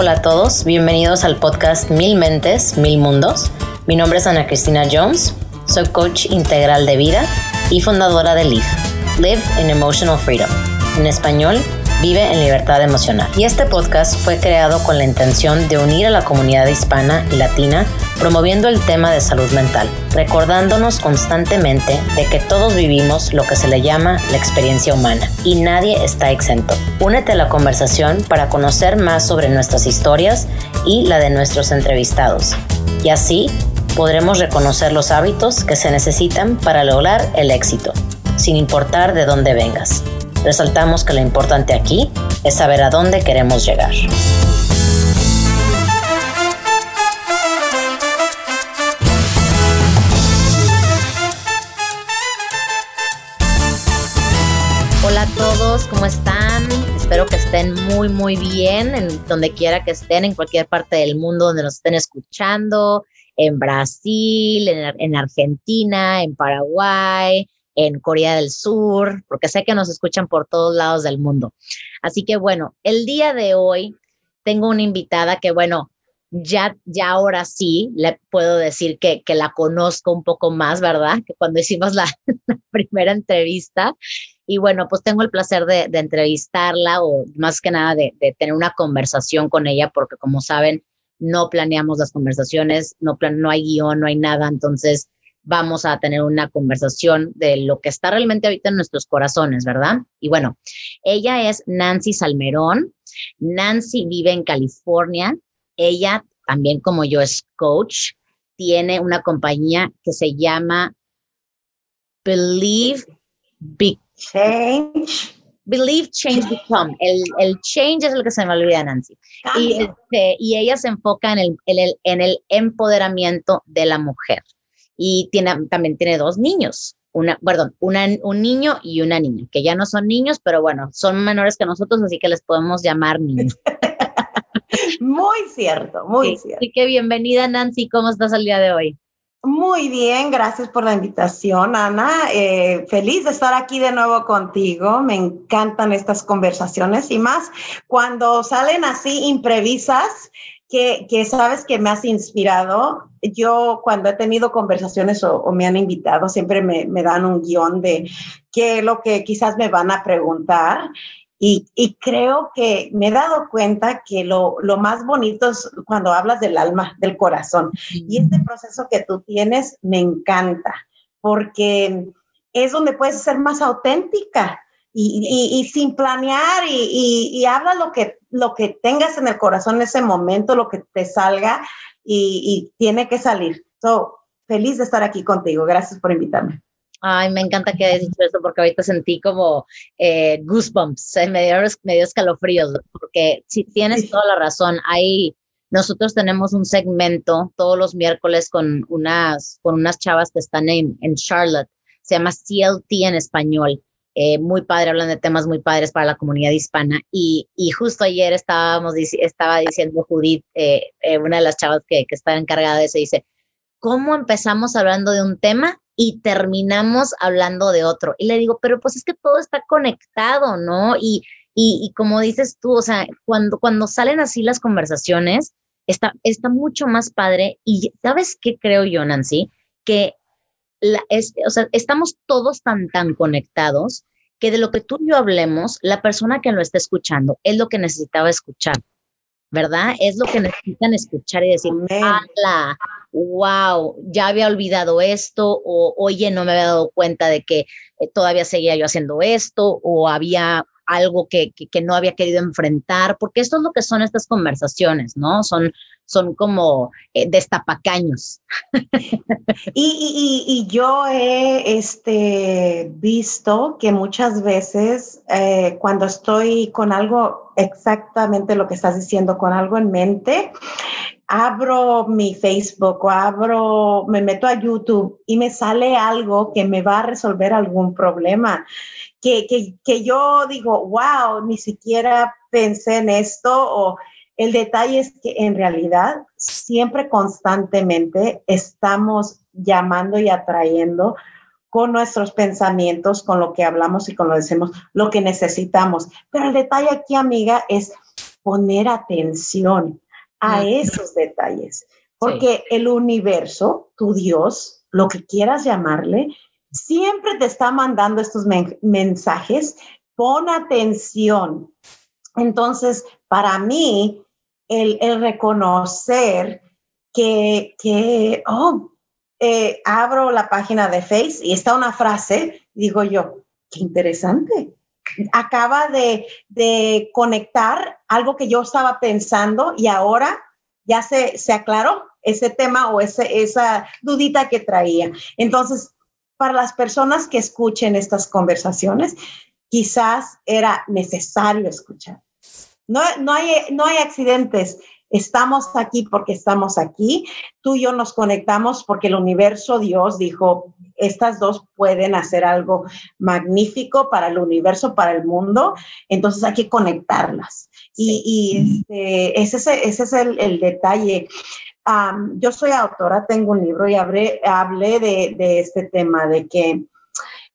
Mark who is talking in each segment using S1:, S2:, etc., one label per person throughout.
S1: Hola a todos, bienvenidos al podcast Mil Mentes, Mil Mundos. Mi nombre es Ana Cristina Jones, soy coach integral de vida y fundadora de LIVE, Live in Emotional Freedom. En español, Vive en Libertad Emocional. Y este podcast fue creado con la intención de unir a la comunidad hispana y latina promoviendo el tema de salud mental, recordándonos constantemente de que todos vivimos lo que se le llama la experiencia humana y nadie está exento. Únete a la conversación para conocer más sobre nuestras historias y la de nuestros entrevistados. Y así podremos reconocer los hábitos que se necesitan para lograr el éxito, sin importar de dónde vengas. Resaltamos que lo importante aquí es saber a dónde queremos llegar. Hola a todos, ¿cómo están? Espero que estén muy, muy bien en donde quiera que estén, en cualquier parte del mundo donde nos estén escuchando, en Brasil, en, en Argentina, en Paraguay, en Corea del Sur, porque sé que nos escuchan por todos lados del mundo. Así que bueno, el día de hoy tengo una invitada que bueno, ya, ya ahora sí le puedo decir que, que la conozco un poco más, ¿verdad? Que cuando hicimos la, primera entrevista. Y bueno, pues tengo el placer de, de entrevistarla o más que nada de, de, tener una conversación con ella, porque como saben, no planeamos las conversaciones, no, plan, no hay guion, no hay nada. Entonces, vamos a tener una conversación de lo que está realmente ahorita en nuestros corazones, ¿verdad? Y bueno, ella es Nancy Salmerón. Nancy vive en California. Ella, también como yo, es coach. Tiene una compañía que se llama Believe
S2: Change.
S1: Believe, Change, Become. El, el, change es lo que se me olvida, Nancy. Y, este, y, ella se enfoca en el, en, el, en el empoderamiento de la mujer y tiene, también tiene dos niños, una, perdón, una, un niño y una niña, que ya no son niños, pero bueno, son menores que nosotros, así que les podemos llamar niños.
S2: muy cierto, muy
S1: sí,
S2: cierto.
S1: Así que bienvenida Nancy, ¿cómo estás el día de hoy?
S2: Muy bien, gracias por la invitación, Ana. Eh, feliz de estar aquí de nuevo contigo. Me encantan estas conversaciones y más cuando salen así imprevisas que, que, sabes que me has inspirado. Yo cuando he tenido conversaciones o, o me han invitado, siempre me, me, dan un guion de qué es lo que quizás me van a preguntar. Y, y creo que me he dado cuenta que lo, lo, más bonito es cuando hablas del alma, del corazón. Y este proceso que tú tienes me encanta porque es donde puedes ser más auténtica y, y, y sin planear y, y, habla lo que, lo que tengas en el corazón en ese momento, lo que te salga y, tiene que salir. So, feliz de estar aquí contigo. Gracias por invitarme.
S1: Ay, me encanta que hayas dicho eso porque ahorita sentí como eh, goosebumps, eh, me, dio, me dio escalofríos, porque si tienes toda la razón, hay, nosotros tenemos un segmento todos los miércoles con unas, con unas chavas que están en, en Charlotte, se llama CLT en español, eh, muy padre, hablan de temas muy padres para la comunidad hispana. Y, y justo ayer estábamos, estaba diciendo Judith, eh, eh, una de las chavas que, que está encargada de eso, dice, ¿cómo empezamos hablando de un tema y terminamos hablando de otro? Y le digo, pero pues es que todo está conectado, ¿no? Y, y, y como dices tú, o sea, cuando, cuando salen así las conversaciones, está, está mucho más padre. Y ¿sabes qué creo yo, Nancy? Que la, es, o sea, estamos todos tan, tan conectados que de lo que tú y yo hablemos, la persona que lo está escuchando es lo que necesitaba escuchar, ¿verdad? Es lo que necesitan escuchar y decir, ¡Hala! wow, ya había olvidado esto, o oye, no me había dado cuenta de que eh, todavía seguía yo haciendo esto, o había algo que, que, que, no había querido enfrentar, porque esto es lo que son estas conversaciones, ¿no? Son, son como eh, destapacaños.
S2: y, y, yo he este, visto que muchas veces eh, cuando estoy con algo, exactamente lo que estás diciendo, con algo en mente, abro mi Facebook o abro, me meto a YouTube y me sale algo que me va a resolver algún problema. Que, que, que yo digo, wow, ni siquiera pensé en esto o el detalle es que en realidad siempre constantemente estamos llamando y atrayendo con nuestros pensamientos, con lo que hablamos y con lo que decimos, lo que necesitamos. Pero el detalle aquí, amiga, es poner atención a esos detalles, porque el universo, tu Dios, lo que quieras llamarle, siempre te está mandando estos mensajes, pon atención. Entonces, para mí, el, reconocer que, que oh, eh, abro la página de Face y está una frase, digo yo, qué interesante. Acaba de, de conectar algo que yo estaba pensando y ahora ya se, se aclaró ese tema o ese, esa dudita que traía. Entonces, para las personas que escuchen estas conversaciones, quizás era necesario escuchar. No, no, hay, no hay accidentes. Estamos aquí porque estamos aquí. Tú y yo nos conectamos porque el universo, Dios dijo, estas dos pueden hacer algo magnífico para el universo, para el mundo. Entonces hay que conectarlas. Y, este, ese, es el detalle yo soy autora, tengo un libro y hablé, hablé de, este tema, de que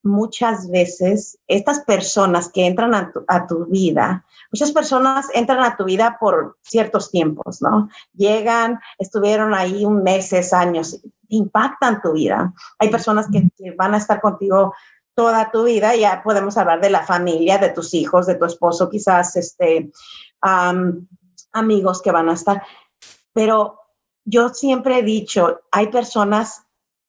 S2: muchas veces estas personas que entran a tu, a tu, vida, muchas personas entran a tu vida por ciertos tiempos, ¿no? Llegan, estuvieron ahí un meses, años, impactan tu vida. Hay personas que, van a estar contigo toda tu vida, ya podemos hablar de la familia, de tus hijos, de tu esposo, quizás este, amigos que van a estar, pero yo siempre he dicho, hay personas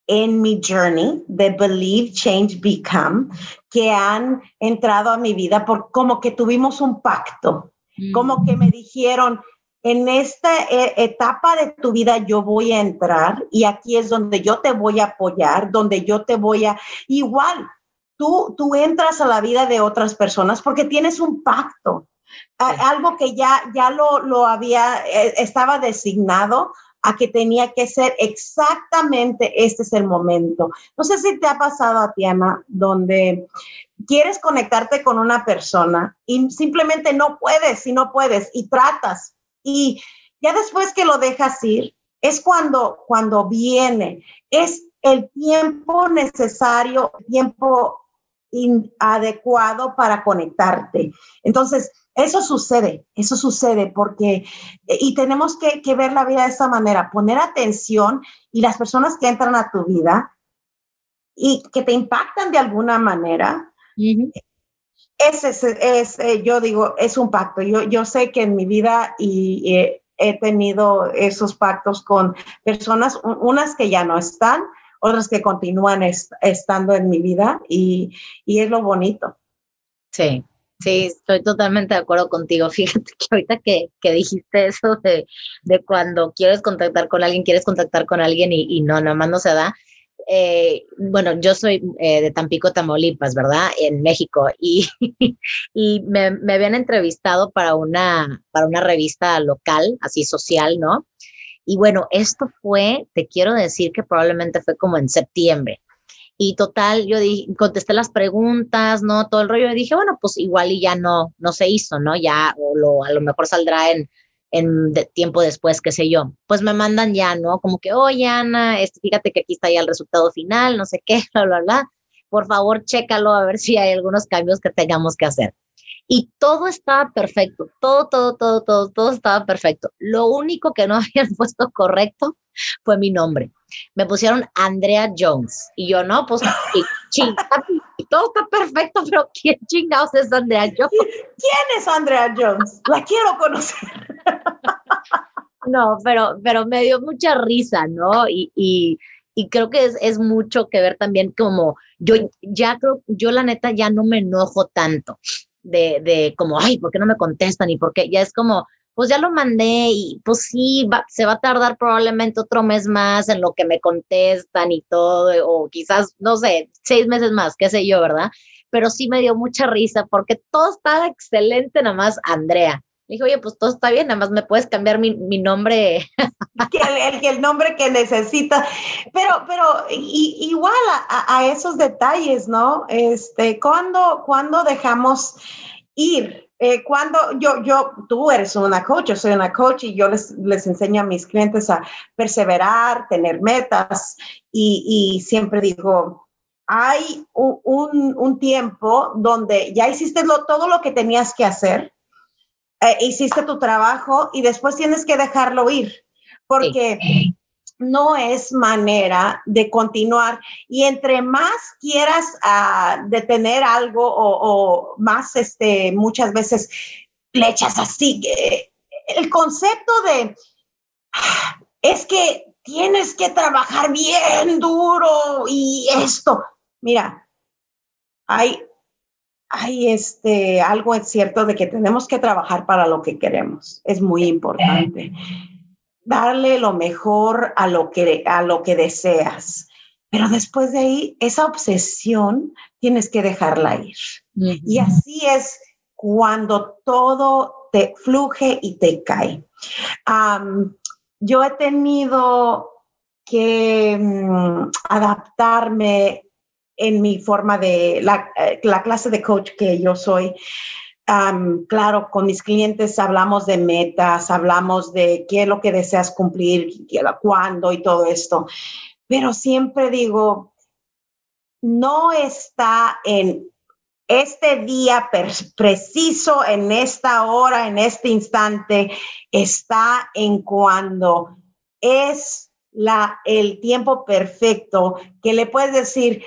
S2: en mi journey de Believe, Change, Become que han entrado a mi vida por como que tuvimos un pacto, como que me dijeron, en esta e, etapa de tu vida yo voy a entrar y aquí es donde yo te voy a apoyar, donde yo te voy a, igual, tú, tú entras a la vida de otras personas porque tienes un pacto. Algo que ya, ya lo, lo había, eh, estaba designado a que tenía que ser exactamente este es el momento. No sé si te ha pasado a ti, Ana, donde quieres conectarte con una persona y simplemente no puedes y no puedes y tratas y ya después que lo dejas ir es cuando cuando viene es el tiempo necesario, tiempo adecuado para conectarte. Entonces, eso sucede, eso sucede porque, y tenemos que, ver la vida de esta manera, poner atención y las personas que entran a tu vida y que te impactan de alguna manera, ese es, eh, yo digo, es un pacto. Yo, yo sé que en mi vida y, he tenido esos pactos con personas, unas que ya no están, otras que continúan estando en mi vida y, y es lo bonito.
S1: Sí, Sí, estoy totalmente de acuerdo contigo. Fíjate que ahorita que, que dijiste eso de, de, cuando quieres contactar con alguien, quieres contactar con alguien y, no, nada más no se da. Eh, bueno, yo soy eh, de Tampico, Tamaulipas, ¿verdad? En México. Y, y me, me, habían entrevistado para una, para una revista local, así social, ¿no? Y bueno, esto fue, te quiero decir que probablemente fue como en septiembre. Y total, yo contesté las preguntas, ¿no? Todo el rollo. Y dije, bueno, pues igual y ya no, no se hizo, ¿no? Ya, o lo, a lo mejor saldrá en, en tiempo después, qué sé yo. Pues me mandan ya, ¿no? Como que, oye, Ana, este, fíjate que aquí está ya el resultado final, no sé qué, bla, bla, bla. Por favor, chécalo a ver si hay algunos cambios que tengamos que hacer. Y todo estaba perfecto, todo, todo, todo, todo, todo estaba perfecto. Lo único que no habían puesto correcto fue mi nombre me pusieron Andrea Jones. Y yo, no, pues, todo está perfecto, pero ¿quién chingados es Andrea Jones?
S2: ¿Quién es Andrea Jones? La quiero conocer.
S1: No, pero, pero me dio mucha risa, ¿no? Y, y, y creo que es, es, mucho que ver también como yo ya creo, yo la neta ya no me enojo tanto de, de como, ay, ¿por qué no me contestan? Y por qué, ya es como, pues ya lo mandé y pues sí, se va a tardar probablemente otro mes más en lo que me contestan y todo, o quizás, no sé, seis meses más, qué sé yo, ¿verdad? Pero sí me dio mucha risa porque todo estaba excelente, nada más Andrea. Le dije, oye, pues todo está bien, nada más me puedes cambiar mi, mi nombre.
S2: el, el, el, nombre que necesitas. Pero, pero igual a, esos detalles, ¿no? Este, ¿cuándo, ¿cuándo dejamos ir? Eh, cuando yo, yo, tú eres una coach, yo soy una coach y yo les, les enseño a mis clientes a perseverar, tener metas y, y siempre digo, hay un, un, tiempo donde ya hiciste lo, todo lo que tenías que hacer. eh, hiciste tu trabajo y después tienes que dejarlo ir, porque no es manera de continuar. Y entre más quieras uh, detener algo o, más, este, muchas veces le echas así. el concepto de, ah, es que tienes que trabajar bien duro y esto. Mira, hay, hay este, algo es cierto de que tenemos que trabajar para lo que queremos. Es muy importante darle lo mejor a lo que, a lo que deseas. Pero después de ahí, esa obsesión tienes que dejarla ir. Y así es cuando todo te fluje y te cae. yo he tenido que mm, adaptarme en mi forma de la, eh, la, clase de coach que yo soy claro, con mis clientes hablamos de metas, hablamos de qué es lo que deseas cumplir, cuándo y todo esto, pero siempre digo, no está en este día preciso, en esta hora, en este instante, está en cuando es la, el tiempo perfecto que le puedes decir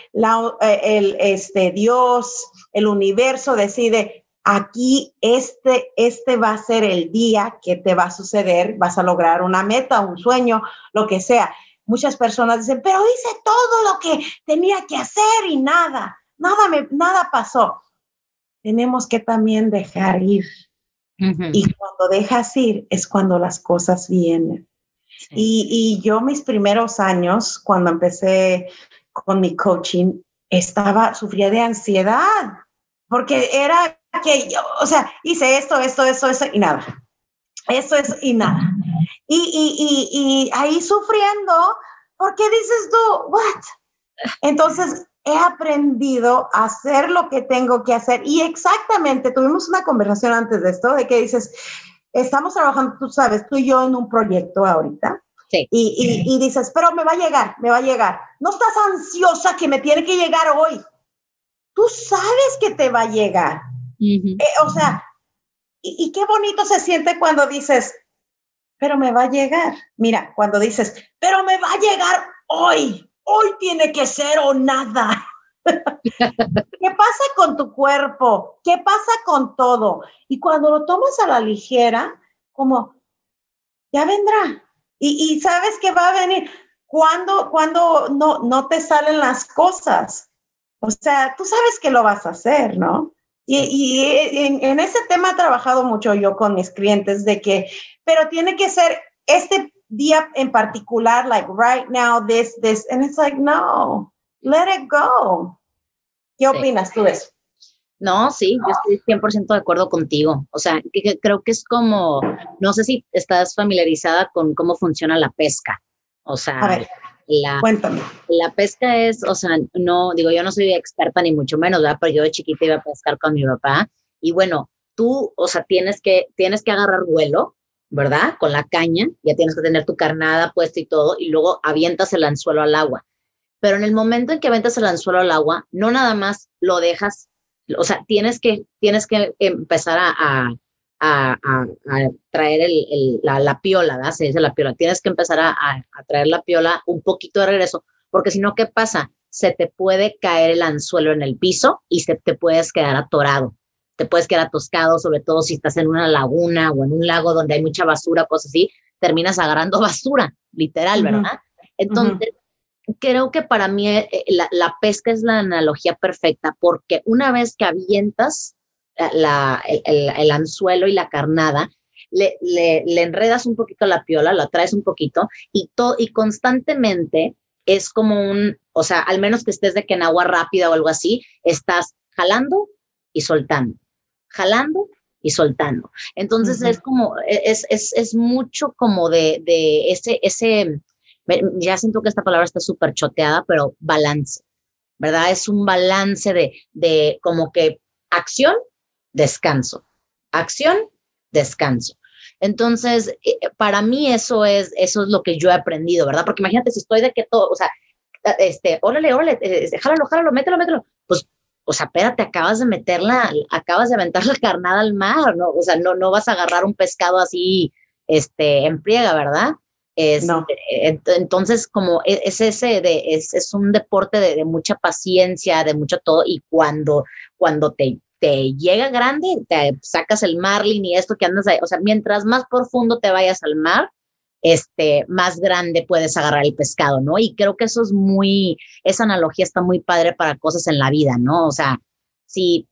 S2: eh, el, este, Dios, el universo decide, aquí este, este va a ser el día que te va a suceder, vas a lograr una meta, un sueño, lo que sea. Muchas personas dicen, pero hice todo lo que tenía que hacer y nada, nada, me, nada pasó. Tenemos que también dejar ir. Y cuando dejas ir es cuando las cosas vienen. Y, y yo mis primeros años, cuando empecé con mi coaching, estaba, sufría de ansiedad, porque era que yo, o sea, hice esto, esto, esto, esto y nada. Eso es y nada. Y, y, y, y ahí sufriendo, ¿por qué dices tú, what? Entonces, he aprendido a hacer lo que tengo que hacer. Y exactamente, tuvimos una conversación antes de esto, de que dices, estamos trabajando, tú sabes, tú y yo en un proyecto ahorita. Sí. Y, y, y, dices, pero me va a llegar, me va a llegar. No estás ansiosa que me tiene que llegar hoy. Tú sabes que te va a llegar. Eh, o sea, y, qué bonito se siente cuando dices, pero me va a llegar. Mira, cuando dices, pero me va a llegar hoy, hoy tiene que ser o nada. ¿Qué pasa con tu cuerpo? ¿Qué pasa con todo? Y cuando lo tomas a la ligera, como, ya vendrá. Y, sabes que va a venir. Cuando, cuando no, no te salen las cosas. O sea, tú sabes que lo vas a hacer, ¿no? Y, en, ese tema he trabajado mucho yo con mis clientes de que, pero tiene que ser este día en particular, like right now, this, this, and it's like, no, let it go. ¿Qué opinas tú de eso?
S1: No, sí, yo estoy 100% de acuerdo contigo. O sea, creo que es como, no sé si estás familiarizada con cómo funciona la pesca. O sea.
S2: La, Cuéntame.
S1: La pesca es, o sea, no, digo, yo no soy experta ni mucho menos, ¿verdad? Pero yo de chiquita iba a pescar con mi papá. Y bueno, tú, o sea, tienes que, tienes que agarrar vuelo, ¿verdad? Con la caña, ya tienes que tener tu carnada puesta y todo, y luego avientas el anzuelo al agua. Pero en el momento en que avientas el anzuelo al agua, no nada más lo dejas, o sea, tienes que, tienes que empezar a a, traer el, la, piola, ¿verdad? Se dice la piola. Tienes que empezar a, traer la piola un poquito de regreso, porque si no, ¿qué pasa? Se te puede caer el anzuelo en el piso y se te puedes quedar atorado. Te puedes quedar atoscado, sobre todo si estás en una laguna o en un lago donde hay mucha basura, cosas así, terminas agarrando basura, literal, ¿verdad? Entonces, creo que para mí eh, la, la pesca es la analogía perfecta, porque una vez que avientas la, el, anzuelo y la carnada, le, le, enredas un poquito la piola, la traes un poquito y, to, y constantemente es como un, o sea, al menos que estés de que en agua rápida o algo así, estás jalando y soltando, jalando y soltando. Entonces es como, es, es, es, mucho como de, de ese, ese, ya siento que esta palabra está súper choteada, pero balance, ¿verdad? Es un balance de, de como que acción descanso. Acción, descanso. Entonces, eh, para mí eso es, eso es lo que yo he aprendido, ¿verdad? Porque imagínate si estoy de que todo, o sea, este, órale, órale, este, jálalo, jálalo, mételo, mételo. Pues, o sea, espérate, acabas de meterla, acabas de aventar la carnada al mar, ¿no? O sea, no, no vas a agarrar un pescado así, este, en pliega, ¿verdad? no. Entonces, como e, es ese de, es, es un deporte de, de, mucha paciencia, de mucho todo, y cuando, cuando te, te llega grande, te sacas el marlin y esto que andas ahí, o sea, mientras más profundo te vayas al mar, este, más grande puedes agarrar el pescado, ¿no? Y creo que eso es muy, esa analogía está muy padre para cosas en la vida, ¿no? O sea, si,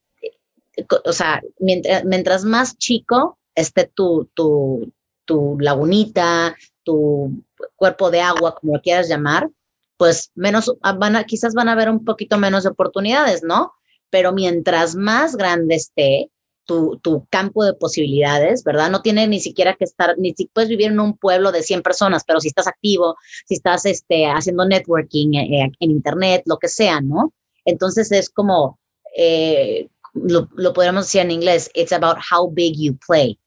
S1: o sea, mientras, mientras más chico esté tu, tu, tu lagunita, tu cuerpo de agua, como lo quieras llamar, pues menos, van a, quizás van a haber un poquito menos de oportunidades, ¿no? Pero mientras más grande esté tu, tu, campo de posibilidades, ¿verdad? No tiene ni siquiera que estar, ni si puedes vivir en un pueblo de 100 personas, pero si estás activo, si estás este, haciendo networking eh, eh, en Internet, lo que sea, ¿no? Entonces es como, eh, lo, lo podríamos decir en inglés, it's about how big you play.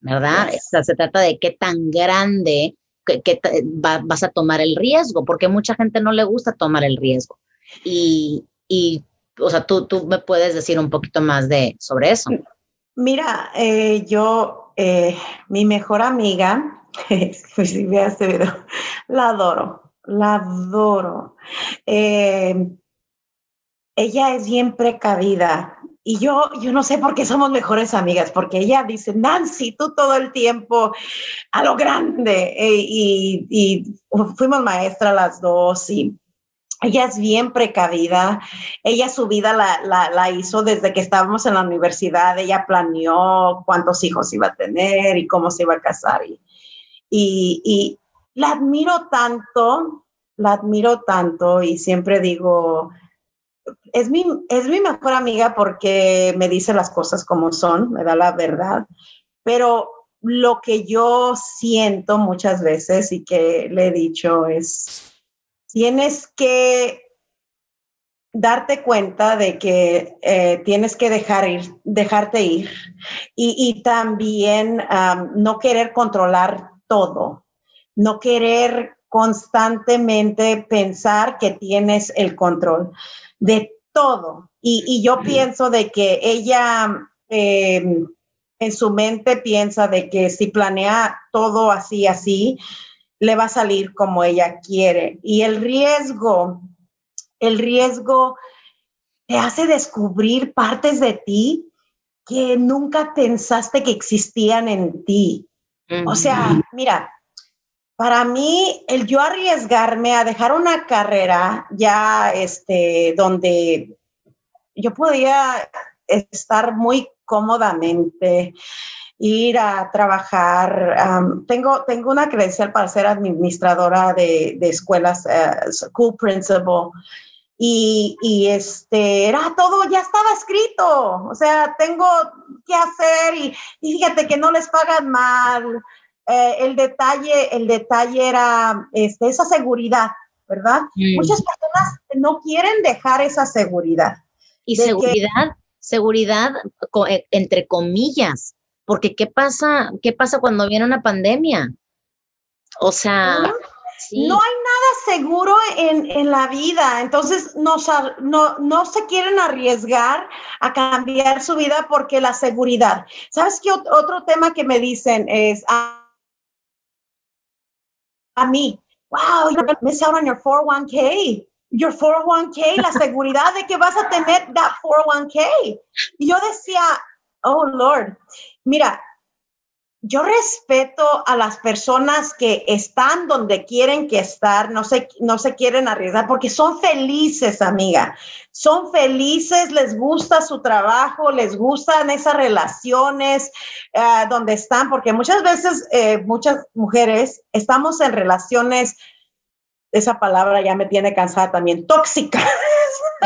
S1: ¿verdad? O sea, se trata de qué tan grande que, vas a tomar el riesgo, porque mucha gente no le gusta tomar el riesgo. Y, y o sea, tú, tú me puedes decir un poquito más de sobre eso.
S2: Mira, eh, yo, eh, mi mejor amiga, si veas este video, la adoro, la adoro. Eh, ella es bien precavida y yo, yo no sé por qué somos mejores amigas, porque ella dice, Nancy, tú todo el tiempo a lo grande. Y, y, fuimos maestras las dos ella es bien precavida. Ella su vida la, la, la, hizo desde que estábamos en la universidad. Ella planeó cuántos hijos iba a tener y cómo se iba a casar. Y, y, y la admiro tanto, la admiro tanto y siempre digo, es mi, es mi mejor amiga porque me dice las cosas como son, me da la verdad, pero lo que yo siento muchas veces y que le he dicho es, tienes que darte cuenta de que eh, tienes que dejar ir, dejarte ir y, también no querer controlar todo, no querer constantemente pensar que tienes el control de todo. Y, yo pienso de que ella em, en su mente piensa de que si planea todo así, así, le va a salir como ella quiere. Y el riesgo, el riesgo te hace descubrir partes de ti que nunca pensaste que existían en ti. O sea, mira, para mí, el yo arriesgarme a dejar una carrera ya, este, donde yo podía estar muy cómodamente, ir a trabajar. tengo, tengo una credencial para ser administradora de, escuelas, uh, school principal. Y, y, este, era todo, ya estaba escrito. O sea, tengo que hacer y, y fíjate que no les pagan mal eh, el detalle, el detalle era este, esa seguridad, ¿verdad? Muchas personas no quieren dejar esa seguridad.
S1: Y seguridad, seguridad eh, entre comillas, porque ¿qué pasa, qué pasa cuando viene una pandemia? O sea,
S2: no hay nada seguro en, en la vida, entonces no, no, no, se quieren arriesgar a cambiar su vida porque la seguridad. ¿Sabes qué otro tema que me dicen es... Ah, a mí, wow, you're going to miss out on your 401k. Your 401k, la seguridad de que vas a tener that 401k. Y yo decía, oh Lord, mira, yo respeto a las personas que están donde quieren que estar, no se, no se quieren arriesgar porque son felices, amiga. Son felices, les gusta su trabajo, les gustan esas relaciones uh, donde están, porque muchas veces, eh, muchas mujeres estamos en relaciones, esa palabra ya me tiene cansada también, tóxicas.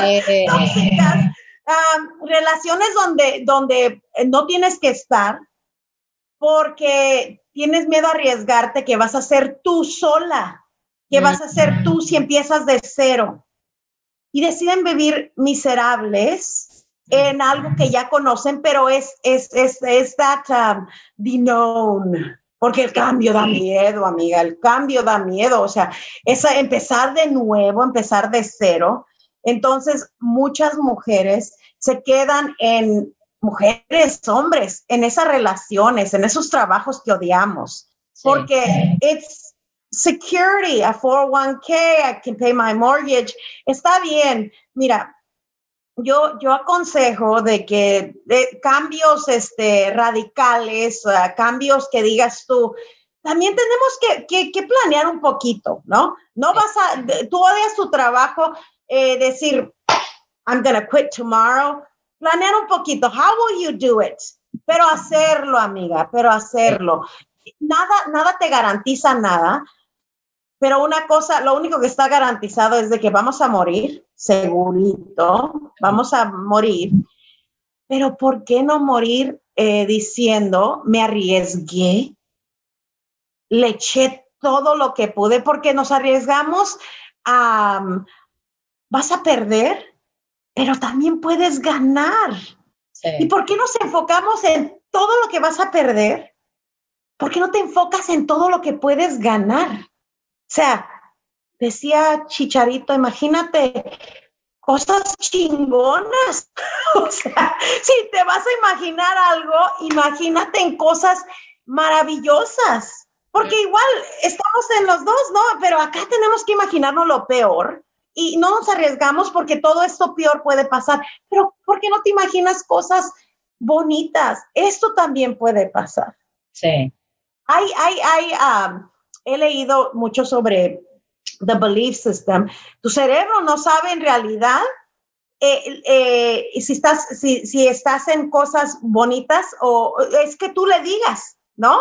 S2: Eh. tóxicas. Um, relaciones donde, donde no tienes que estar porque tienes miedo a arriesgarte que vas a ser tú sola, que vas a ser tú si empiezas de cero. Y deciden vivir miserables en algo que ya conocen, pero es, es, es, es that um, the known. Porque el cambio da miedo, amiga, el cambio da miedo. O sea, es empezar de nuevo, empezar de cero, Entonces, muchas mujeres se quedan en mujeres, hombres, en esas relaciones, en esos trabajos que odiamos, porque it's security, a 401k, I can pay my mortgage. Está bien. Mira, yo, yo aconsejo de que cambios este, radicales, cambios que digas tú, también tenemos que, que, planear un poquito, ¿no? No vas a, tú odias tu trabajo, eh, decir, I'm gonna quit tomorrow. Planear un poquito, how will you do it? Pero hacerlo, amiga, pero hacerlo. Nada, nada te garantiza nada, pero una cosa, lo único que está garantizado es de que vamos a morir, segurito, vamos a morir. Pero ¿por qué no morir eh, diciendo, me arriesgué, le eché todo lo que pude, porque nos arriesgamos a, vas a perder, pero también puedes ganar. ¿Y por qué nos enfocamos en todo lo que vas a perder? ¿Por qué no te enfocas en todo lo que puedes ganar? O sea, decía Chicharito, imagínate cosas chingonas. o sea, si te vas a imaginar algo, imagínate en cosas maravillosas. Porque igual estamos en los dos, ¿no? Pero acá tenemos que imaginarnos lo peor y no nos arriesgamos porque todo esto peor puede pasar. Pero ¿por qué no te imaginas cosas bonitas? Esto también puede pasar.
S1: Sí.
S2: Hay, hay, hay, um, he leído mucho sobre the belief system. Tu cerebro no sabe en realidad eh, eh, si, estás, si, si, estás en cosas bonitas o es que tú le digas, ¿no?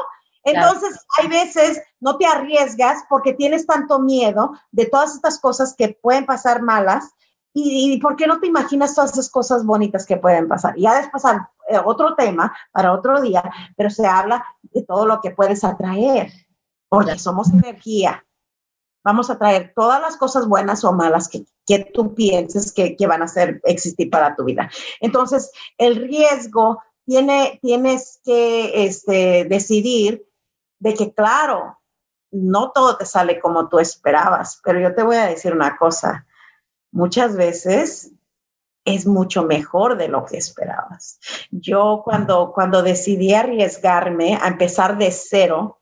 S2: Entonces, hay veces no te arriesgas porque tienes tanto miedo de todas estas cosas que pueden pasar malas y, y ¿por qué no te imaginas todas esas cosas bonitas que pueden pasar? Y ya después eh, otro tema para otro día, pero se habla de todo lo que puedes atraer porque somos energía. Vamos a traer todas las cosas buenas o malas que, que tú pienses que, que, van a ser, existir para tu vida. Entonces, el riesgo tiene, tienes que este, decidir de que, claro, no todo te sale como tú esperabas, pero yo te voy a decir una cosa, muchas veces es mucho mejor de lo que esperabas. Yo cuando, cuando decidí arriesgarme a empezar de cero,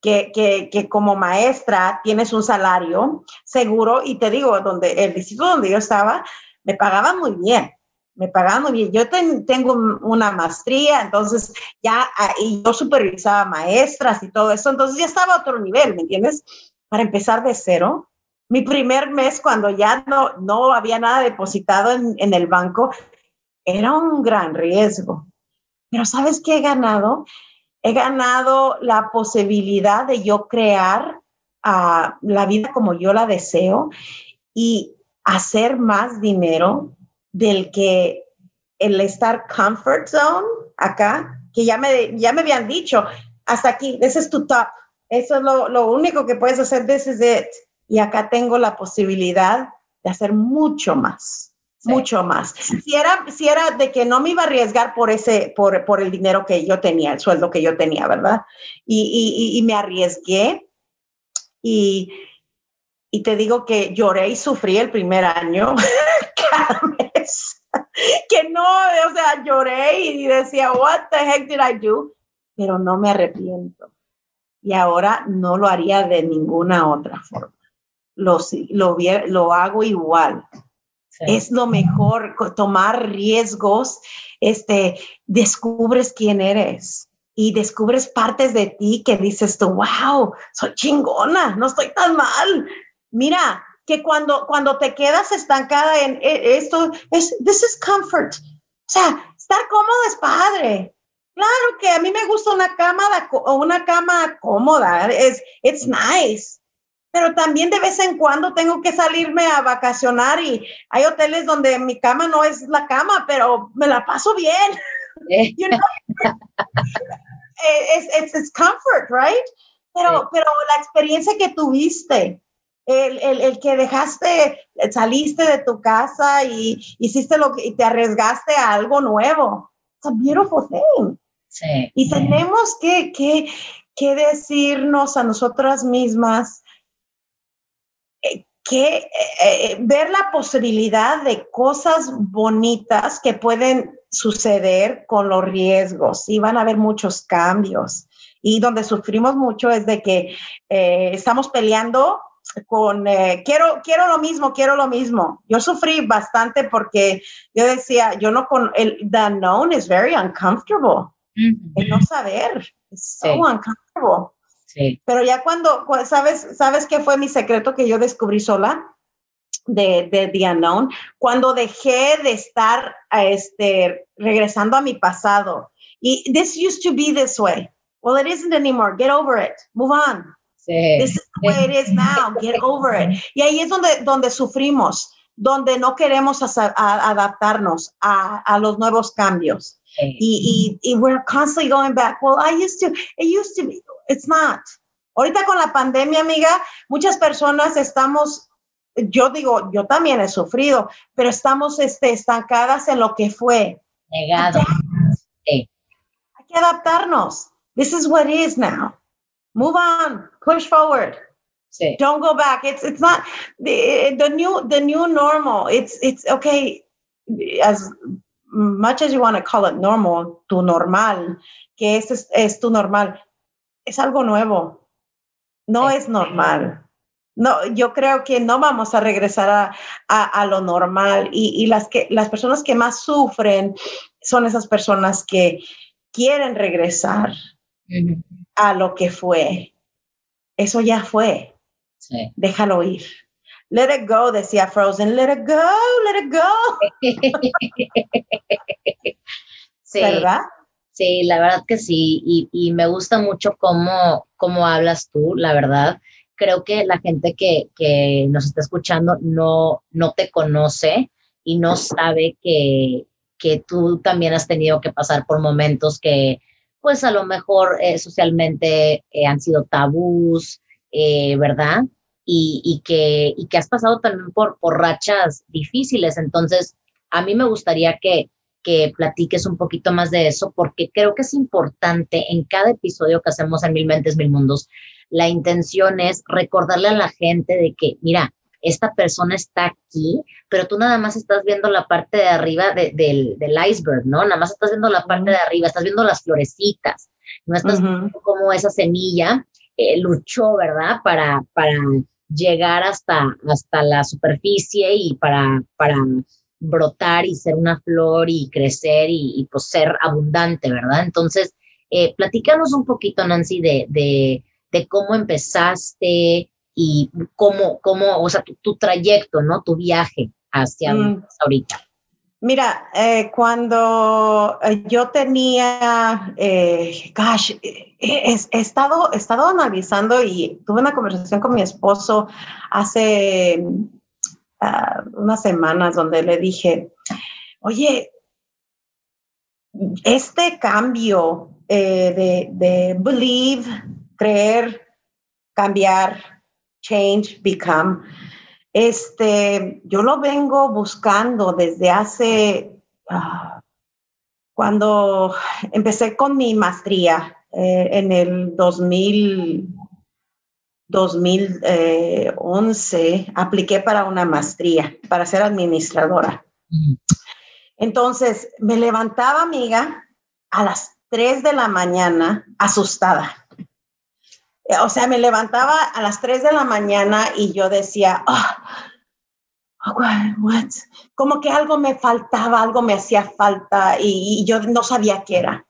S2: que, que, como maestra tienes un salario seguro y te digo, donde el instituto donde yo estaba, me pagaban muy bien, me pagaban muy bien. Yo tengo una maestría, entonces ya, ah, y yo supervisaba maestras y todo eso, entonces ya estaba a otro nivel, ¿me entiendes? Para empezar de cero. Mi primer mes, cuando ya no, no había nada depositado en, en el banco, era un gran riesgo. Pero ¿sabes qué he ganado? he ganado la posibilidad de yo crear ah, la vida como yo la deseo y hacer más dinero del que el estar comfort zone acá, que ya me, ya me habían dicho, hasta aquí, ese es tu top, eso es lo, lo único que puedes hacer, this is it. Y acá tengo la posibilidad de hacer mucho más mucho más. Si era, si era de que no me iba a arriesgar por ese, por, por el dinero que yo tenía, el sueldo que yo tenía, ¿verdad? Y, y, y me arriesgué y, y te digo que lloré y sufrí el primer año cada mes. que no, o sea, lloré y decía, what the heck did I do? Pero no me arrepiento. Y ahora no lo haría de ninguna otra forma. Lo, lo, lo hago igual es lo mejor, tomar riesgos, este, descubres quién eres y descubres partes de ti que dices tú, wow, soy chingona, no estoy tan mal. Mira, que cuando, cuando te quedas estancada en e, esto, es, this is comfort. O sea, estar cómodo es padre. Claro que a mí me gusta una cama, una cama cómoda, es, it's nice pero también de vez en cuando tengo que salirme a vacacionar y hay hoteles donde mi cama no es la cama, pero me la paso bien. Eh. you know? it's, it's, comfort, right? Pero, pero la experiencia que tuviste, el, el, el, que dejaste, saliste de tu casa y hiciste lo que y te arriesgaste a algo nuevo. It's a beautiful thing.
S1: Sí,
S2: y tenemos que, que, que decirnos a nosotras mismas, que eh, eh, ver la posibilidad de cosas bonitas que pueden suceder con los riesgos y van a haber muchos cambios. Y donde sufrimos mucho es de que eh, estamos peleando con quiero quiero lo mismo, quiero lo mismo. Yo sufrí bastante porque yo decía, yo no con el the known is very uncomfortable. El no saber es so uncomfortable. Pero ya cuando, ¿sabes, ¿sabes qué fue mi secreto que yo descubrí sola? De, de The Unknown, cuando dejé de estar este, regresando a mi pasado. Y this used to be this way. Well, it isn't anymore. Get over it. Move on. This is the way it is now. Get over it. Y ahí es donde, donde sufrimos, donde no queremos adaptarnos a, a, los nuevos cambios. Y, y, y, we're constantly going back. Well, I used to, it used to be, it's not. Ahorita con la pandemia, amiga, muchas personas estamos, yo digo, yo también he sufrido, pero estamos este, estancadas en lo que fue.
S1: Negado.
S2: Hay que adaptarnos. This is what is now. Move on, push forward. Sí. Don't go back. It's it's not the, the new the new normal. It's it's okay as much as you want to call it normal, tu normal, que es, es, es tu normal es algo nuevo, no es normal. No, yo creo que no vamos a regresar a, a, lo normal y, y, las, que, las personas que más sufren son esas personas que quieren regresar a lo que fue. Eso ya fue. Déjalo ir. Let it go, decía Frozen. Let it go, let it go. ¿Verdad?
S1: Sí, la verdad que sí, y, me gusta mucho cómo, cómo hablas tú, la verdad. Creo que la gente que, que nos está escuchando no, no te conoce y no sabe que, que tú también has tenido que pasar por momentos que, pues a lo mejor eh, socialmente eh, han sido tabús, eh, ¿verdad? Y, que, has pasado también por, por rachas difíciles. Entonces, a mí me gustaría que, que platiques un poquito más de eso, porque creo que es importante en cada episodio que hacemos en Mil Mentes, Mil Mundos, la intención es recordarle a la gente de que, mira, esta persona está aquí, pero tú nada más estás viendo la parte de arriba del, iceberg, ¿no? Nada más estás viendo la parte de arriba, estás viendo las florecitas, no estás viendo cómo esa semilla eh, luchó, ¿verdad? Para, para llegar hasta, hasta la superficie y para, para brotar y ser una flor y crecer y, pues ser abundante, ¿verdad? Entonces, eh, platícanos un poquito, Nancy, de, de, cómo empezaste y cómo, cómo o sea, tu, trayecto, ¿no? Tu viaje hacia mm. ahorita.
S2: Mira, eh, cuando eh, yo tenía, eh, gosh, he, estado, he estado analizando y tuve una conversación con mi esposo hace unas semanas donde le dije, oye, este cambio eh, de, de believe, creer, cambiar, change, become, este, yo lo vengo buscando desde hace, ah, cuando empecé con mi maestría eh, en el 2000. 2011 apliqué para una maestría, para ser administradora. Entonces, me levantaba, amiga, a las 3 de la mañana asustada. O sea, me levantaba a las 3 de la mañana y yo decía, oh, what? como que algo me faltaba, algo me hacía falta y yo no sabía qué era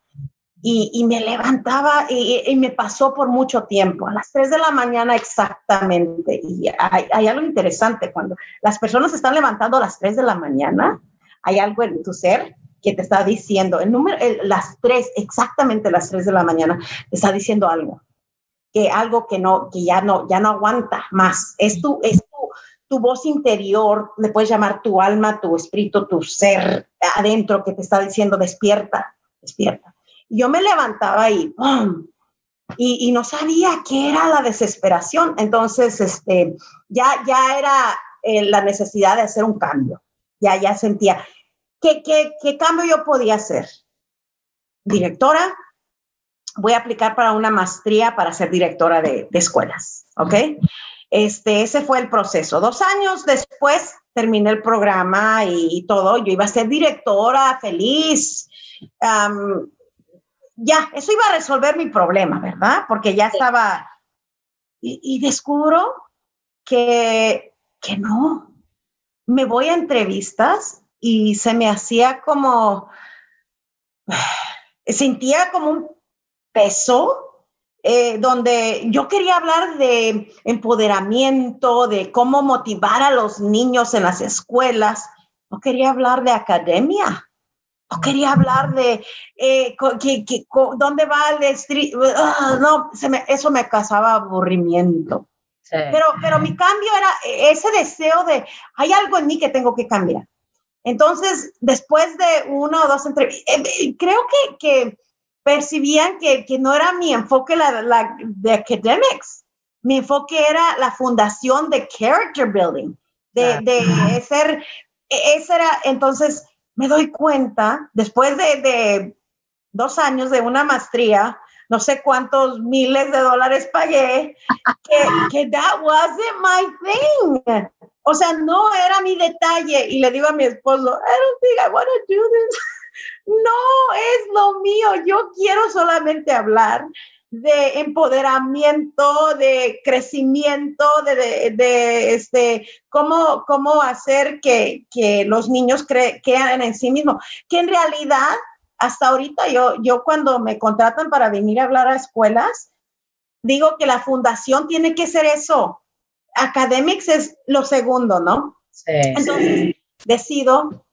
S2: y, me levantaba y, me pasó por mucho tiempo, a las 3 de la mañana exactamente. Y hay, algo interesante, cuando las personas están levantando a las 3 de la mañana, hay algo en tu ser que te está diciendo, el número, las 3, exactamente las 3 de la mañana, te está diciendo algo, que algo que no, que ya no, ya no aguanta más. Es tu, es tu, tu voz interior, le puedes llamar tu alma, tu espíritu, tu ser adentro que te está diciendo despierta, despierta yo me levantaba y Y, no sabía qué era la desesperación. Entonces, este, ya, ya era eh, la necesidad de hacer un cambio. Ya, ya sentía, ¿qué, qué, qué cambio yo podía hacer? Directora, voy a aplicar para una maestría para ser directora de, de escuelas, ¿ok? este, ese fue el proceso. Dos años después terminé el programa y, todo. Yo iba a ser directora, feliz. ya, eso iba a resolver mi problema, ¿verdad? Porque ya estaba... Y, descubro que, que no. Me voy a entrevistas y se me hacía como... Sentía como un peso eh, donde yo quería hablar de empoderamiento, de cómo motivar a los niños en las escuelas. No quería hablar de academia. No quería hablar de eh, dónde va el street. Ah, no, eso me causaba aburrimiento. Pero, pero mi cambio era ese deseo de, hay algo en mí que tengo que cambiar. Entonces, después de una o dos entrevistas, eh, creo que, que percibían que, que no era mi enfoque la, la, de academics, mi enfoque era la fundación de character building, de, de ser, ese era, entonces me doy cuenta, después de, de dos años de una maestría, no sé cuántos miles de dólares pagué, que, que that wasn't my thing. O sea, no era mi detalle. Y le digo a mi esposo, I don't think I want to do this no es lo mío, yo quiero solamente hablar de empoderamiento, de crecimiento, de, este, cómo, cómo hacer que, los niños crean en sí mismos. Que en realidad, hasta ahorita yo, yo cuando me contratan para venir a hablar a escuelas, digo que la fundación tiene que ser eso. Academics es lo segundo, ¿no? Sí, Entonces, decido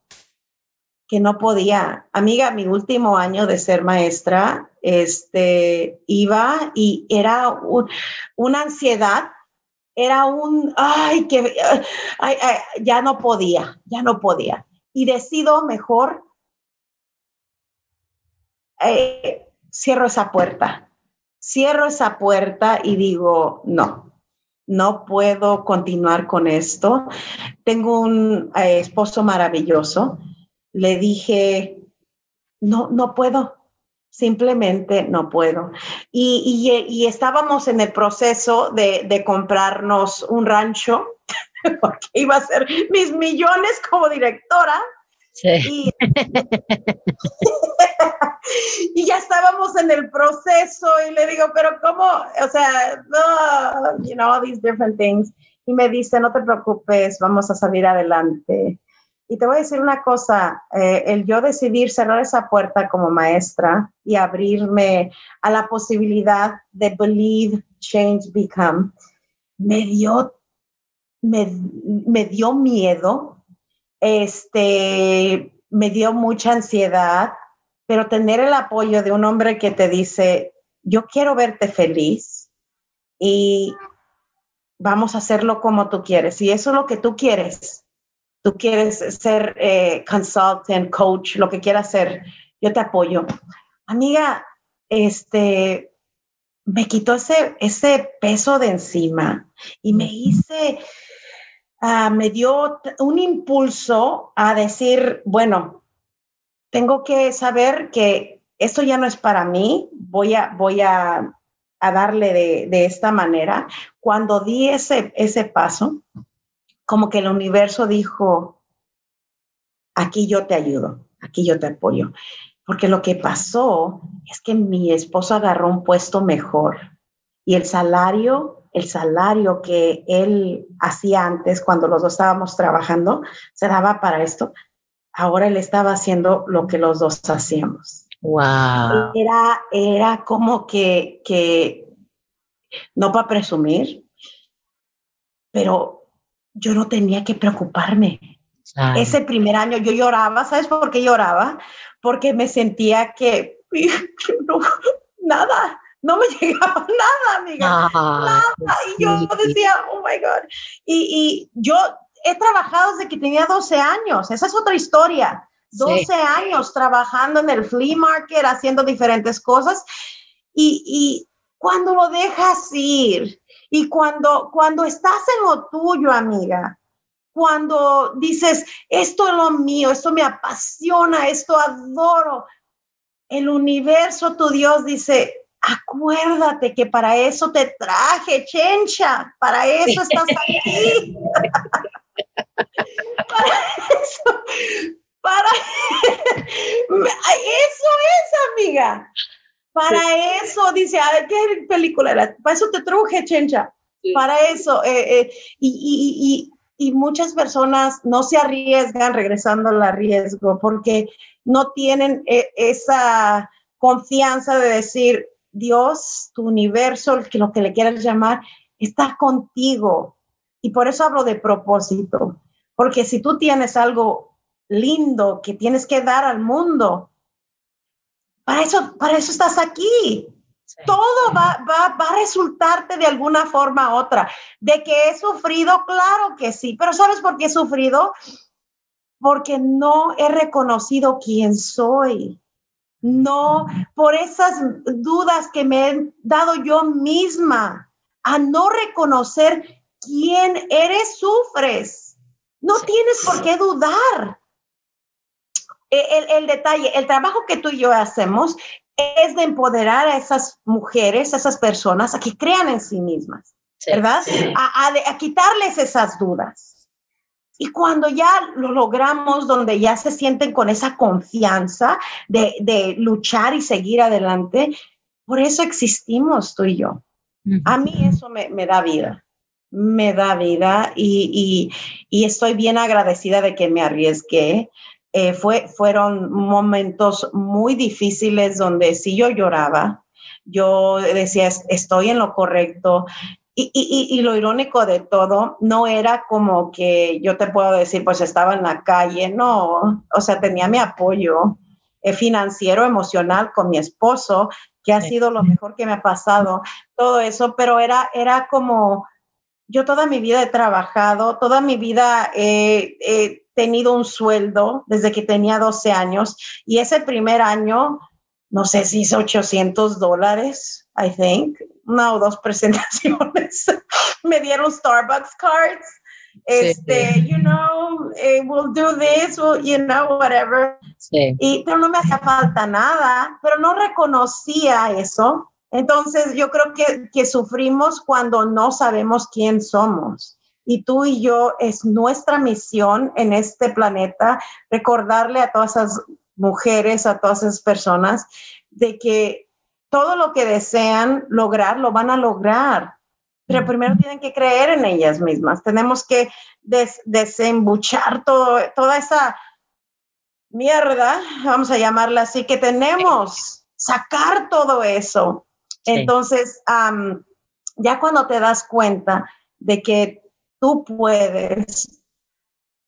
S2: no podía. Amiga, mi último año de ser maestra, este, iba y era una ansiedad, era un, ay, que, ya no podía, ya no podía. Y decido mejor, eh, cierro esa puerta, cierro esa puerta y digo, no, no puedo continuar con esto. Tengo un eh, esposo maravilloso le dije, no, no puedo, simplemente no puedo. Y, estábamos en el proceso de, comprarnos un rancho, porque iba a ser mis millones como directora. Sí. Y, ya estábamos en el proceso y le digo, pero ¿cómo? O sea, no, you know, all these different things. Y me dice, no te preocupes, vamos a salir adelante. Y te voy a decir una cosa, eh, el yo decidir cerrar esa puerta como maestra y abrirme a la posibilidad de believe, change, become, me dio, me, me dio miedo, este, me dio mucha ansiedad, pero tener el apoyo de un hombre que te dice, yo quiero verte feliz y vamos a hacerlo como tú quieres. Y eso es lo que tú quieres tú quieres ser eh, consultant, coach, lo que quieras ser, yo te apoyo. Amiga, este, me quitó ese, ese peso de encima y me hice, ah, me dio un impulso a decir, bueno, tengo que saber que esto ya no es para mí, voy a, voy a, a darle de, de, esta manera. Cuando di ese, ese paso, como que el universo dijo, aquí yo te ayudo, aquí yo te apoyo. Porque lo que pasó es que mi esposo agarró un puesto mejor y el salario, el salario que él hacía antes cuando los dos estábamos trabajando, se daba para esto. Ahora él estaba haciendo lo que los dos hacíamos.
S1: Wow.
S2: Era, era como que, que no para presumir, pero yo no tenía que preocuparme. Ese primer año yo lloraba, ¿sabes por qué lloraba? Porque me sentía que nada, no me llegaba nada, amiga. nada. Y yo decía, oh my God. Y, yo he trabajado desde que tenía 12 años. Esa es otra historia. 12 años trabajando en el flea market, haciendo diferentes cosas. Y, y cuando lo dejas ir, y cuando, cuando estás en lo tuyo, amiga, cuando dices, esto es lo mío, esto me apasiona, esto adoro, el universo, tu Dios dice, acuérdate que para eso te traje, chencha, para eso estás aquí. para eso, para eso es, amiga. Para eso, dice, a ver, ¿qué película era? Para eso te truje, chencha. Para eso. Eh, eh, y, y, y, muchas personas no se arriesgan regresando al riesgo porque no tienen eh, esa confianza de decir, Dios, tu universo, lo que le quieras llamar, está contigo. Y por eso hablo de propósito. Porque si tú tienes algo lindo que tienes que dar al mundo, para eso, para eso estás aquí. Todo va, va, va, a resultarte de alguna forma u otra. De que he sufrido, claro que sí, pero ¿sabes por qué he sufrido? Porque no he reconocido quién soy. No, por esas dudas que me he dado yo misma, a no reconocer quién eres, sufres. No tienes por qué dudar. El, el, detalle, el trabajo que tú y yo hacemos es de empoderar a esas mujeres, a esas personas a que crean en sí mismas, ¿verdad? A, a, a, quitarles esas dudas. Y cuando ya lo logramos, donde ya se sienten con esa confianza de, de luchar y seguir adelante, por eso existimos tú y yo. A mí eso me, me da vida, me da vida y, y, y, estoy bien agradecida de que me arriesgué, eh, fue, fueron momentos muy difíciles donde sí yo lloraba, yo decía, estoy en lo correcto. Y, y, y, lo irónico de todo, no era como que yo te puedo decir, pues estaba en la calle, no, o sea, tenía mi apoyo eh, financiero, emocional con mi esposo, que ha sido lo mejor que me ha pasado, todo eso, pero era, era como, yo toda mi vida he trabajado, toda mi vida he, he tenido un sueldo desde que tenía 12 años y ese primer año, no sé si hice 800 dólares, I think, una o dos presentaciones. Me dieron Starbucks cards. Este, sí. you know, eh, we'll do this, we'll, you know, whatever.
S1: Sí.
S2: Y, pero no me hacía falta nada, pero no reconocía eso. Entonces, yo creo que, que sufrimos cuando no sabemos quién somos y tú y yo es nuestra misión en este planeta recordarle a todas esas mujeres, a todas esas personas, de que todo lo que desean lograr, lo van a lograr. Pero primero tienen que creer en ellas mismas. Tenemos que des desembuchar todo, toda esa mierda, vamos a llamarla así, que tenemos, sacar todo eso. Sí. Entonces, um, ya cuando te das cuenta de que tú puedes,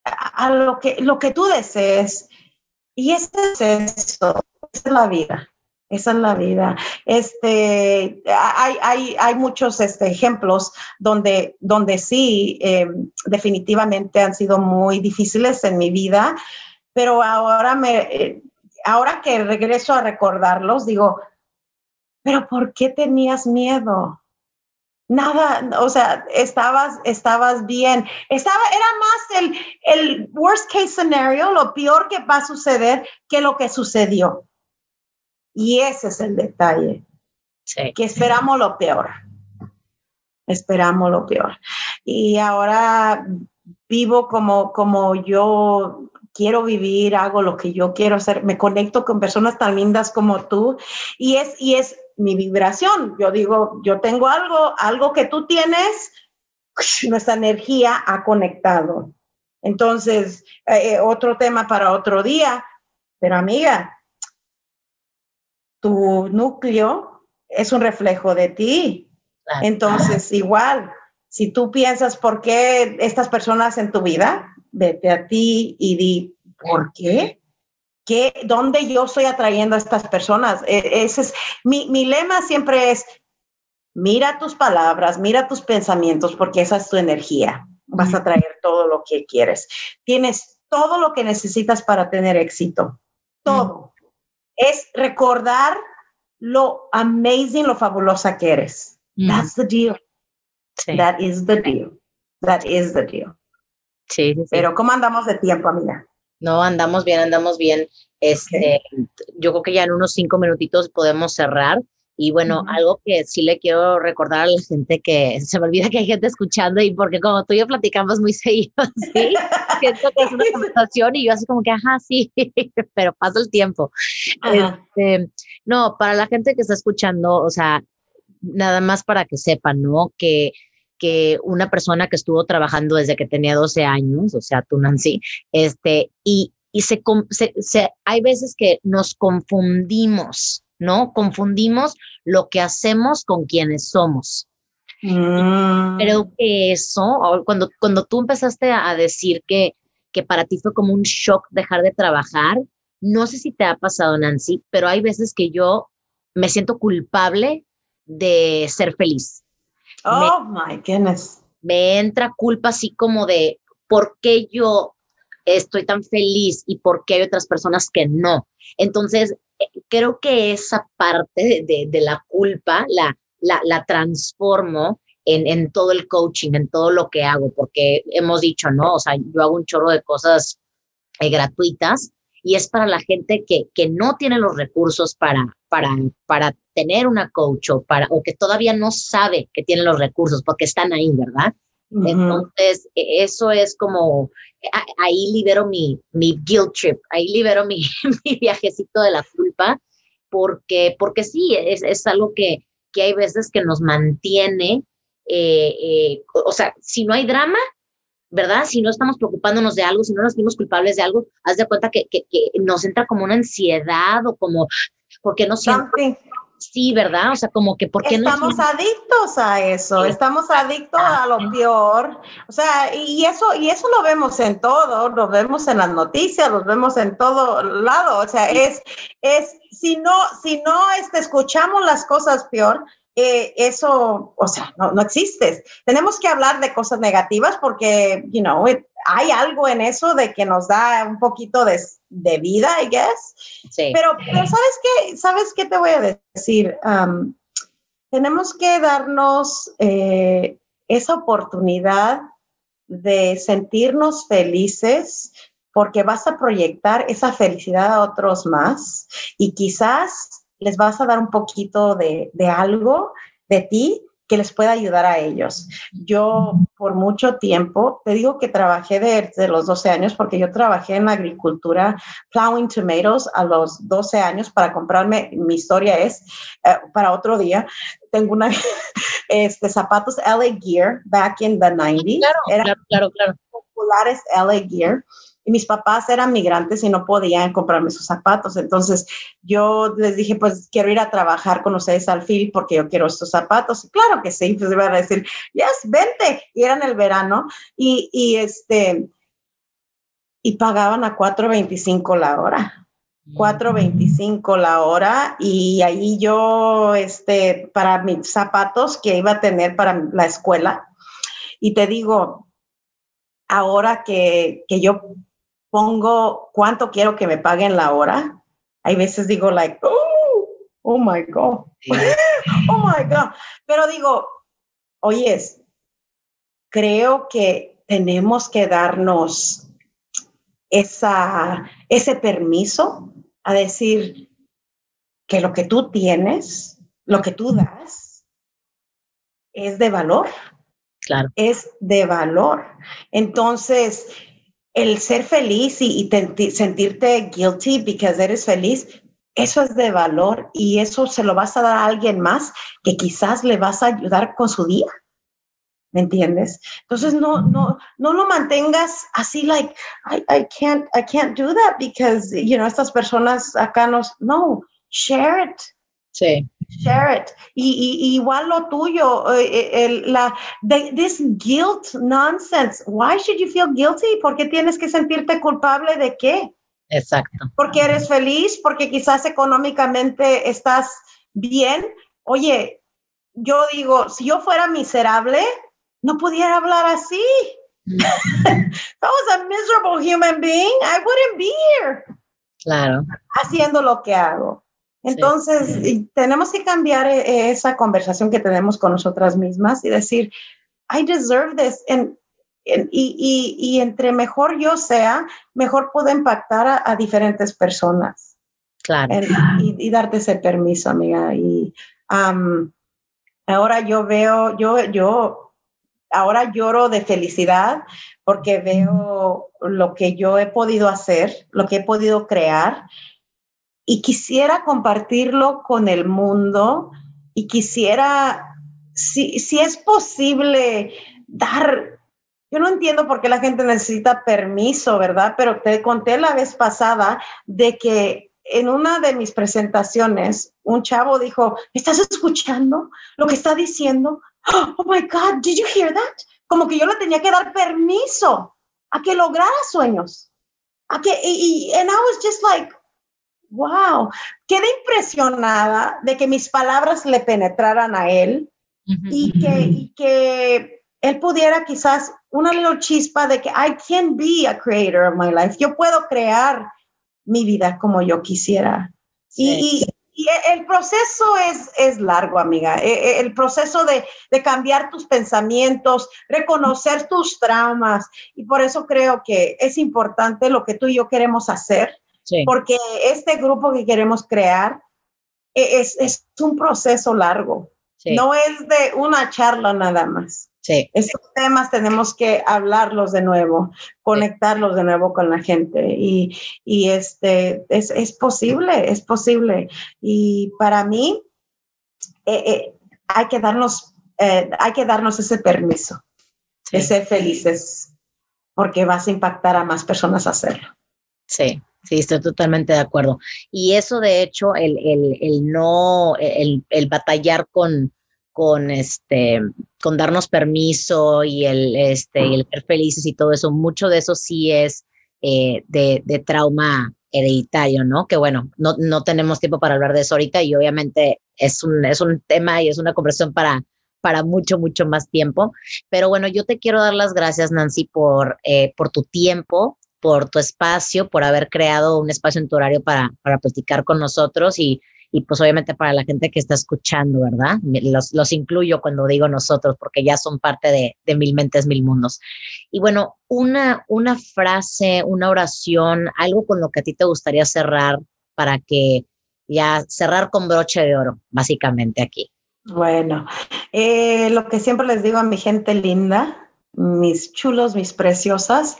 S2: a lo que, lo que tú desees. Y ese es eso, esa es la vida. Esa es la vida. Este, hay, hay, hay muchos este, ejemplos donde, donde sí, eh, definitivamente han sido muy difíciles en mi vida, pero ahora, me, eh, ahora que regreso a recordarlos, digo, pero ¿por qué tenías miedo? Nada, o sea, estabas, estabas bien. Estaba, era más el, el worst case scenario, lo peor que va a suceder que lo que sucedió. Y ese es el detalle.
S1: Sí.
S2: Que esperamos lo peor. Esperamos lo peor. Y ahora vivo como, como yo quiero vivir, hago lo que yo quiero hacer, me conecto con personas tan lindas como tú y es, y es mi vibración. Yo digo, yo tengo algo, algo que tú tienes, nuestra energía ha conectado. Entonces, eh, otro tema para otro día, pero amiga, tu núcleo es un reflejo de ti. Entonces, igual, si tú piensas por qué estas personas en tu vida, vete a ti y di, ¿por qué? ¿Qué, ¿Dónde yo estoy atrayendo a estas personas? E, ese es, mi, mi lema siempre es, mira tus palabras, mira tus pensamientos, porque esa es tu energía. Vas a traer todo lo que quieres. Tienes todo lo que necesitas para tener éxito. Todo. Mm. Es recordar lo amazing, lo fabulosa que eres. Mm. That's the deal. Sí. That is the deal. That is the deal.
S1: Sí, sí.
S2: Pero ¿cómo andamos de tiempo, amiga?
S1: No, andamos bien, andamos bien. Este, okay. Yo creo que ya en unos cinco minutitos podemos cerrar. Y bueno, algo que sí le quiero recordar a la gente que se me olvida que hay gente escuchando y porque como tú y yo platicamos muy seguido, ¿sí? Siento que es una conversación y yo así como que, ajá, sí, pero pasa el tiempo. Este, no, para la gente que está escuchando, o sea, nada más para que sepan, ¿no? Que que una persona que estuvo trabajando desde que tenía 12 años, o sea, tú Nancy, este, y, y se, se, hay veces que nos confundimos, ¿no? Confundimos lo que hacemos con quienes somos. Mm. Creo que eso, cuando, cuando tú empezaste a decir que, que para ti fue como un shock dejar de trabajar, no sé si te ha pasado, Nancy, pero hay veces que yo me siento culpable de ser feliz.
S2: Oh, my goodness.
S1: Me entra culpa así como de por qué yo estoy tan feliz y por qué hay otras personas que no. Entonces, eh, creo que esa parte de, la culpa la, la, transformo en, en, todo el coaching, en todo lo que hago, porque hemos dicho, ¿no? O sea, yo hago un chorro de cosas eh, gratuitas y es para la gente que, que no tiene los recursos para, para, para tener una coach o, para, o que todavía no sabe que tiene los recursos porque están ahí, ¿verdad? Entonces, e, eso es como, ahí libero mi, mi guilt trip, ahí libero mi, mi viajecito de la culpa, porque, porque sí, es, es algo que, que hay veces que nos mantiene, eh, eh, o sea, si no hay drama, ¿verdad? Si no estamos preocupándonos de algo, si no nos sentimos culpables de algo, haz de cuenta que, que, nos entra como una ansiedad o como, porque no siento... Sí, ¿verdad? O sea, como que porque
S2: estamos adictos a eso, estamos adictos a lo peor. O sea, y eso y eso lo vemos en todo, lo vemos en las noticias, lo vemos en todo lado, o sea, es es si no si no este, escuchamos las cosas peor, eh, eso, o sea, no, no existe. Tenemos que hablar de cosas negativas porque, you know, hay algo en eso de que nos da un poquito de, de vida, I guess. Sí. Pero, pero, ¿sabes qué? ¿Sabes qué te voy a decir? Um, tenemos que darnos eh, esa oportunidad de sentirnos felices porque vas a proyectar esa felicidad a otros más y quizás les vas a dar un poquito de, algo de ti que les pueda ayudar a ellos. Yo por mucho tiempo, te digo que trabajé desde los 12 años porque yo trabajé en agricultura, plowing tomatoes a los 12 años para comprarme, mi historia es eh, para otro día, tengo una, este, zapatos LA Gear back in the 90s.
S1: Claro, claro, claro.
S2: Populares LA Gear y mis papás eran migrantes y no podían comprarme sus zapatos. Entonces yo les dije, pues quiero ir a trabajar con ustedes al FIL porque yo quiero estos zapatos. Y claro que sí, pues iban a decir, yes, vente. Y era en el verano y, y este, y pagaban a 4.25 la hora. 4.25 la hora y ahí yo, este, para mis zapatos que iba a tener para la escuela. Y te digo, ahora que, que yo pongo cuánto quiero que me paguen la hora, hay veces digo like, oh, oh my God, oh my God. Pero digo, oyes, creo que tenemos que darnos esa, ese permiso a decir que lo que tú tienes, lo que tú das, es de valor.
S1: Claro.
S2: Es de valor. Entonces, el ser feliz y, sentirte guilty because eres feliz, eso es de valor y eso se lo vas a dar a alguien más que quizás le vas a ayudar con su día. ¿Me entiendes? Entonces no, no, no lo mantengas así like, I, I can't, I can't do that because, you know, estas personas acá nos, no, share it.
S1: Sí.
S2: Share it. Y, igual lo tuyo, eh, eh, el, la, this guilt nonsense. Why should you feel guilty? ¿Por qué tienes que sentirte culpable de qué?
S1: Exacto.
S2: Porque eres feliz, porque quizás económicamente estás bien. Oye, yo digo, si yo fuera miserable, no pudiera hablar así. Mm. If I was a miserable human being, I wouldn't be here.
S1: Claro.
S2: Haciendo lo que hago. Entonces, tenemos que cambiar eh, esa conversación que tenemos con nosotras mismas y decir, I deserve this. y, entre mejor yo sea, mejor puedo impactar a, diferentes personas.
S1: Claro.
S2: y, darte ese permiso, amiga. Y ahora yo veo, yo, yo, ahora lloro de felicidad porque veo lo que yo he podido hacer, lo que he podido crear y quisiera compartirlo con el mundo y quisiera, si, si es posible, dar yo no entiendo por qué la gente necesita permiso, ¿verdad? Pero te conté la vez pasada de que en una de mis presentaciones, un chavo dijo, ¿estás escuchando lo que está diciendo? Oh my God, did you hear that? Como que yo le tenía que dar permiso a que lograra sueños. A que, y, and I was just like, wow, quedé impresionada de que mis palabras le penetraran a él y, que, y que él pudiera quizás una little chispa de que I can be a creator of my life. Yo puedo crear mi vida como yo quisiera. Y, el proceso es, es largo, amiga. E, e, el proceso de, de, cambiar tus pensamientos, reconocer tus traumas. Y por eso creo que es importante lo que tú y yo queremos hacer, porque este grupo que queremos crear e, es, es un proceso largo. No es de una charla nada más. Sí. Estos temas tenemos que hablarlos de nuevo, conectarlos de nuevo con la gente y, y este, es, es, posible, es posible. Y para mí eh, eh, hay, que darnos, eh, hay que darnos ese permiso de ser felices porque vas a impactar a más personas a hacerlo.
S1: Sí, sí, estoy totalmente de acuerdo. Y eso, de hecho, el, el, el no, el, el batallar con, con este con darnos permiso y el este el ser felices y todo eso mucho de eso sí es eh, de, de, trauma hereditario no que bueno no, no tenemos tiempo para hablar de eso ahorita y obviamente es un es un tema y es una conversación para para mucho mucho más tiempo pero bueno yo te quiero dar las gracias Nancy por eh, por tu tiempo por tu espacio por haber creado un espacio en tu horario para para platicar con nosotros y y pues obviamente para la gente que está escuchando, ¿verdad? Los, los incluyo cuando digo nosotros porque ya son parte de, de, Mil Mentes, Mil Mundos. Y bueno, una, una frase, una oración, algo con lo que a ti te gustaría cerrar para que ya cerrar con broche de oro, básicamente aquí.
S2: Bueno, eh, lo que siempre les digo a mi gente linda, mis chulos, mis preciosas,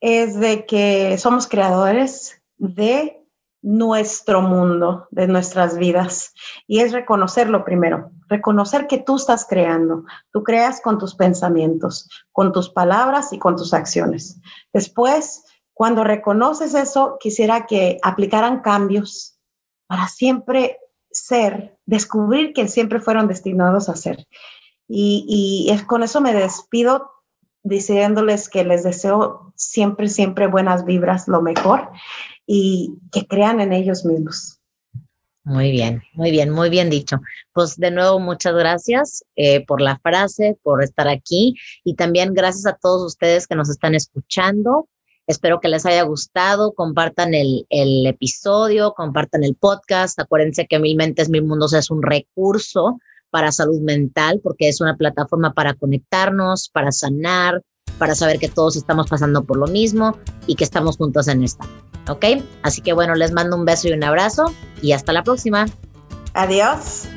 S2: es de que somos creadores de nuestro mundo, de nuestras vidas. Y es reconocerlo primero, reconocer que tú estás creando. Tú creas con tus pensamientos, con tus palabras y con tus acciones. Después, cuando reconoces eso, quisiera que aplicaran cambios para siempre ser, descubrir que siempre fueron destinados a ser. Y, y es, con eso me despido diciéndoles que les deseo siempre, siempre buenas vibras, lo mejor y que crean en ellos mismos.
S1: Muy bien, muy bien, muy bien dicho. Pues de nuevo, muchas gracias eh, por la frase, por estar aquí y también gracias a todos ustedes que nos están escuchando. Espero que les haya gustado, compartan el, el episodio, compartan el podcast. Acuérdense que Mil Mentes, Mil Mundos es un recurso para salud mental porque es una plataforma para conectarnos, para sanar, para saber que todos estamos pasando por lo mismo y que estamos juntos en esta. ¿Ok? Así que bueno, les mando un beso y un abrazo y hasta la próxima.
S2: Adiós.